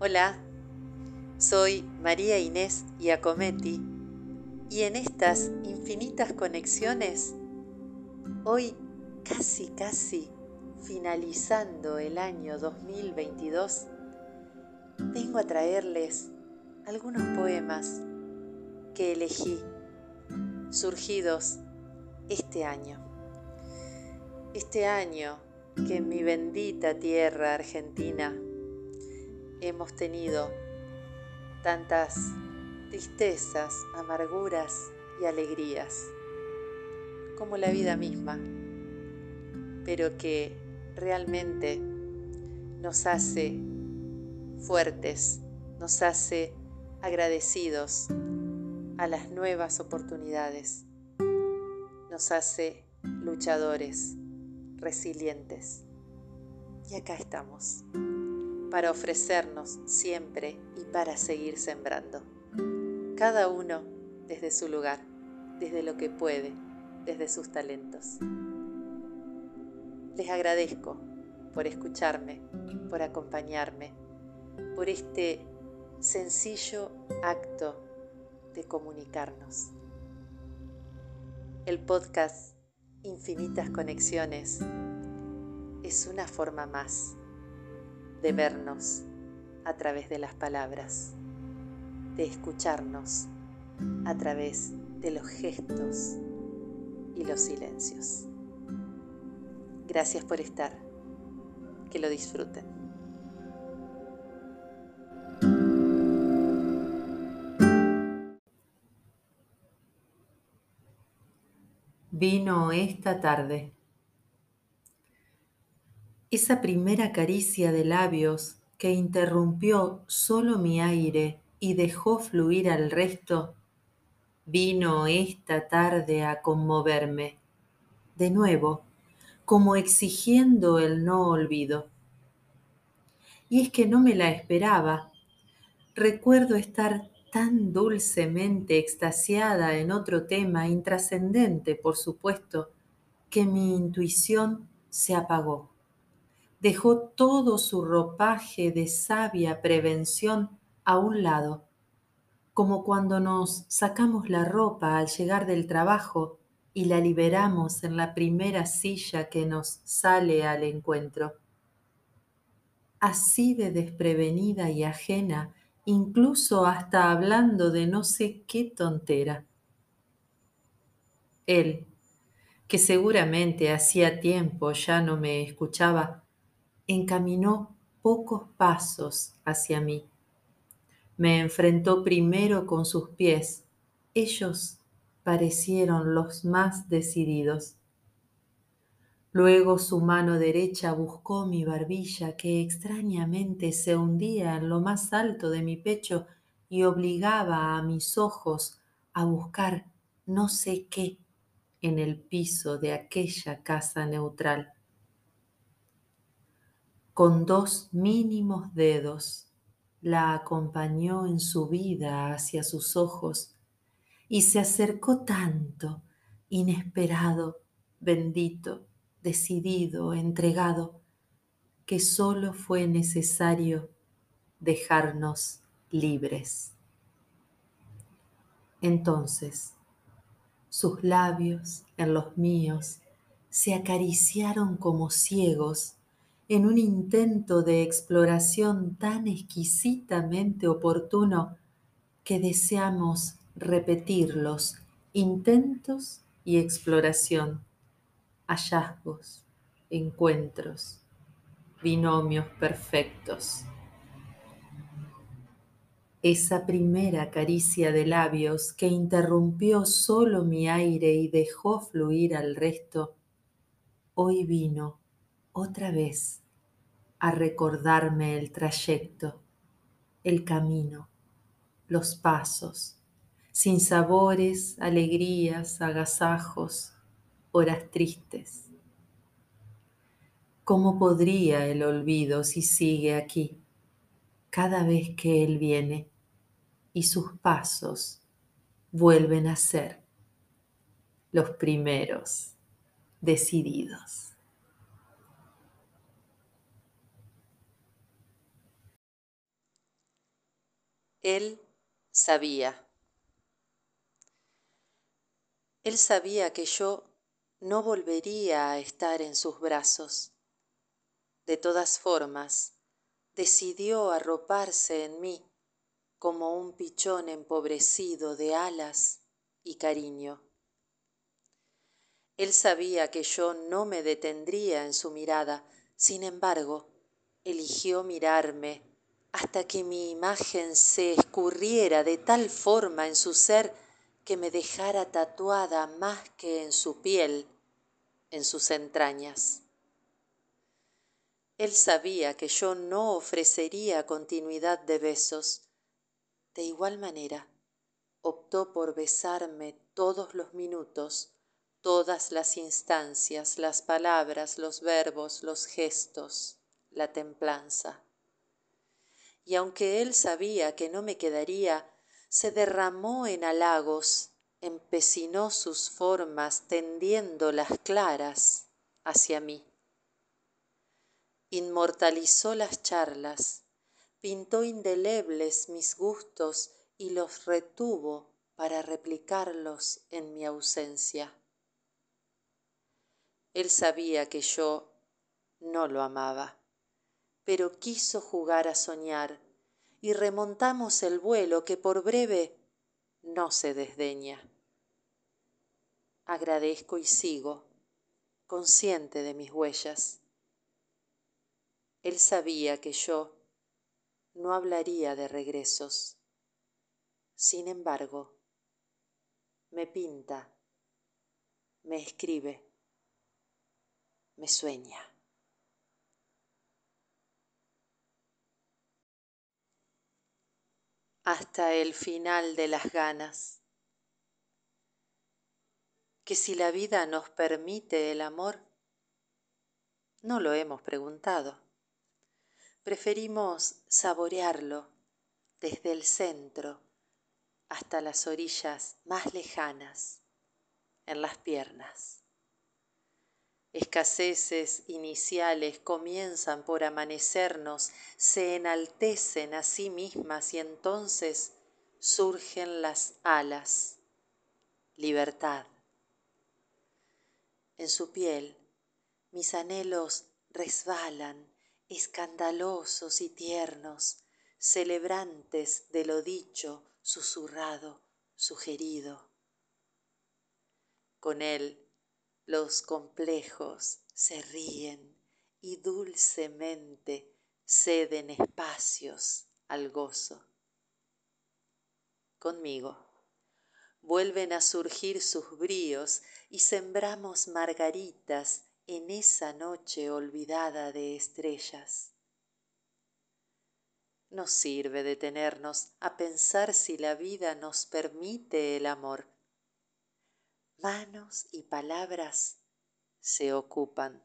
Hola, soy María Inés Iacometti y en estas infinitas conexiones, hoy casi casi finalizando el año 2022, vengo a traerles algunos poemas que elegí, surgidos este año. Este año que en mi bendita tierra argentina hemos tenido tantas tristezas, amarguras y alegrías, como la vida misma, pero que realmente nos hace fuertes, nos hace agradecidos a las nuevas oportunidades, nos hace luchadores, resilientes. Y acá estamos para ofrecernos siempre y para seguir sembrando. Cada uno desde su lugar, desde lo que puede, desde sus talentos. Les agradezco por escucharme, por acompañarme, por este sencillo acto de comunicarnos. El podcast Infinitas Conexiones es una forma más de vernos a través de las palabras, de escucharnos a través de los gestos y los silencios. Gracias por estar. Que lo disfruten. Vino esta tarde. Esa primera caricia de labios que interrumpió solo mi aire y dejó fluir al resto, vino esta tarde a conmoverme, de nuevo, como exigiendo el no olvido. Y es que no me la esperaba. Recuerdo estar tan dulcemente extasiada en otro tema, intrascendente, por supuesto, que mi intuición se apagó dejó todo su ropaje de sabia prevención a un lado, como cuando nos sacamos la ropa al llegar del trabajo y la liberamos en la primera silla que nos sale al encuentro. Así de desprevenida y ajena, incluso hasta hablando de no sé qué tontera. Él, que seguramente hacía tiempo ya no me escuchaba, encaminó pocos pasos hacia mí. Me enfrentó primero con sus pies. Ellos parecieron los más decididos. Luego su mano derecha buscó mi barbilla que extrañamente se hundía en lo más alto de mi pecho y obligaba a mis ojos a buscar no sé qué en el piso de aquella casa neutral con dos mínimos dedos, la acompañó en su vida hacia sus ojos y se acercó tanto, inesperado, bendito, decidido, entregado, que solo fue necesario dejarnos libres. Entonces, sus labios en los míos se acariciaron como ciegos en un intento de exploración tan exquisitamente oportuno que deseamos repetir los intentos y exploración, hallazgos, encuentros, binomios perfectos. Esa primera caricia de labios que interrumpió solo mi aire y dejó fluir al resto, hoy vino otra vez a recordarme el trayecto, el camino, los pasos, sin sabores, alegrías, agasajos, horas tristes. ¿Cómo podría el olvido si sigue aquí cada vez que Él viene y sus pasos vuelven a ser los primeros decididos? Él sabía. Él sabía que yo no volvería a estar en sus brazos. De todas formas, decidió arroparse en mí como un pichón empobrecido de alas y cariño. Él sabía que yo no me detendría en su mirada, sin embargo, eligió mirarme hasta que mi imagen se escurriera de tal forma en su ser que me dejara tatuada más que en su piel, en sus entrañas. Él sabía que yo no ofrecería continuidad de besos. De igual manera, optó por besarme todos los minutos, todas las instancias, las palabras, los verbos, los gestos, la templanza. Y aunque él sabía que no me quedaría, se derramó en halagos, empecinó sus formas tendiéndolas claras hacia mí inmortalizó las charlas, pintó indelebles mis gustos y los retuvo para replicarlos en mi ausencia. Él sabía que yo no lo amaba, pero quiso jugar a soñar y remontamos el vuelo que por breve no se desdeña. Agradezco y sigo, consciente de mis huellas él sabía que yo no hablaría de regresos. Sin embargo, me pinta, me escribe, me sueña. Hasta el final de las ganas. Que si la vida nos permite el amor, no lo hemos preguntado preferimos saborearlo desde el centro hasta las orillas más lejanas, en las piernas. Escaseces iniciales comienzan por amanecernos, se enaltecen a sí mismas y entonces surgen las alas, libertad. En su piel mis anhelos resbalan escandalosos y tiernos, celebrantes de lo dicho, susurrado, sugerido. Con él los complejos se ríen y dulcemente ceden espacios al gozo. Conmigo vuelven a surgir sus bríos y sembramos margaritas en esa noche olvidada de estrellas. No sirve detenernos a pensar si la vida nos permite el amor. Manos y palabras se ocupan,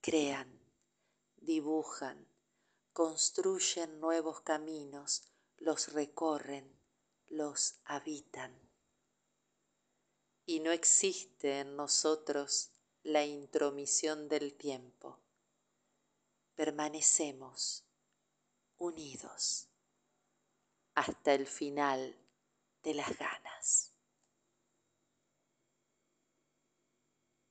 crean, dibujan, construyen nuevos caminos, los recorren, los habitan. Y no existe en nosotros la intromisión del tiempo. Permanecemos unidos hasta el final de las ganas.